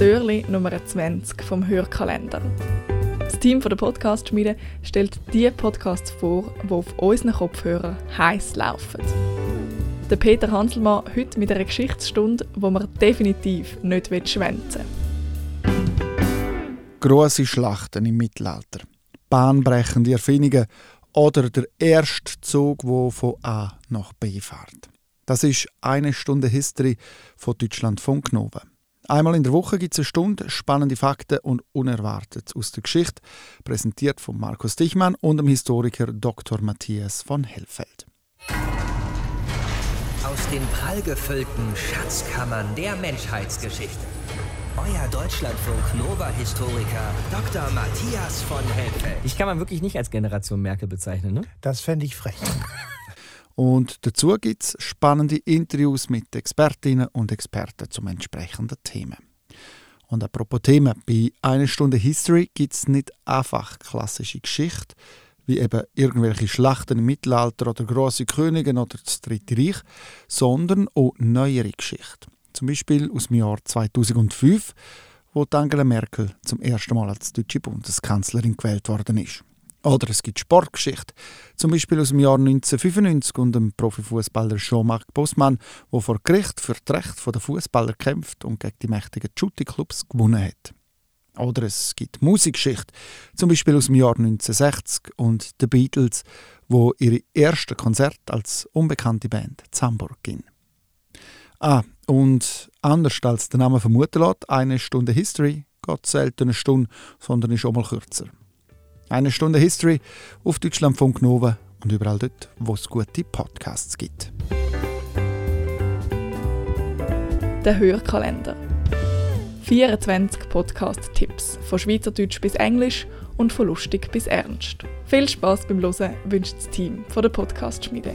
Türli Nummer 20 vom Hörkalender. Das Team der Podcast-Schmiede stellt die Podcasts vor, die auf unseren Kopfhörern heiß laufen. Der Peter Hanselmann heute mit einer Geschichtsstunde, wo man definitiv nicht schwänzen will. Grosse Schlachten im Mittelalter, bahnbrechende Erfindungen oder der erste Zug, der von A nach B fährt. Das ist eine Stunde History von Deutschland von Gnova. Einmal in der Woche gibt es eine Stunde spannende Fakten und Unerwartetes aus der Geschichte, präsentiert von Markus Dichmann und dem Historiker Dr. Matthias von Hellfeld. Aus den prallgefüllten Schatzkammern der Menschheitsgeschichte. Euer Deutschlandfunk Nova-Historiker Dr. Matthias von Hellfeld. Ich kann man wirklich nicht als Generation Merkel bezeichnen, ne? Das fände ich frech. Und dazu gibt es spannende Interviews mit Expertinnen und Experten zum entsprechenden Themen. Und apropos Themen, bei einer Stunde History gibt es nicht einfach klassische Geschichte, wie eben irgendwelche Schlachten im Mittelalter oder große Könige oder das Dritte Reich, sondern auch neuere Geschichte. Zum Beispiel aus dem Jahr 2005, wo Angela Merkel zum ersten Mal als deutsche Bundeskanzlerin gewählt worden ist. Oder es gibt Sportgeschichte, zum Beispiel aus dem Jahr 1995 und dem Profifußballer Jean-Marc Bosman, der vor Gericht für das Recht der Fußballer kämpft und gegen die mächtigen Shooting-Clubs gewonnen hat. Oder es gibt Musikgeschichte, zum Beispiel aus dem Jahr 1960 und The Beatles, wo ihre erste Konzert als unbekannte Band in Hamburg ging. Ah, und anders als der Name vermuten lässt, eine Stunde History geht selten eine Stunde, sondern ist auch mal kürzer. Eine Stunde History auf Deutschlandfunk Nova und überall dort, wo es gute Podcasts gibt. Der Hörkalender. 24 Podcast-Tipps, von Schweizerdeutsch bis Englisch und von lustig bis ernst. Viel Spaß beim Hören wünscht das Team von der Podcast-Schmiede.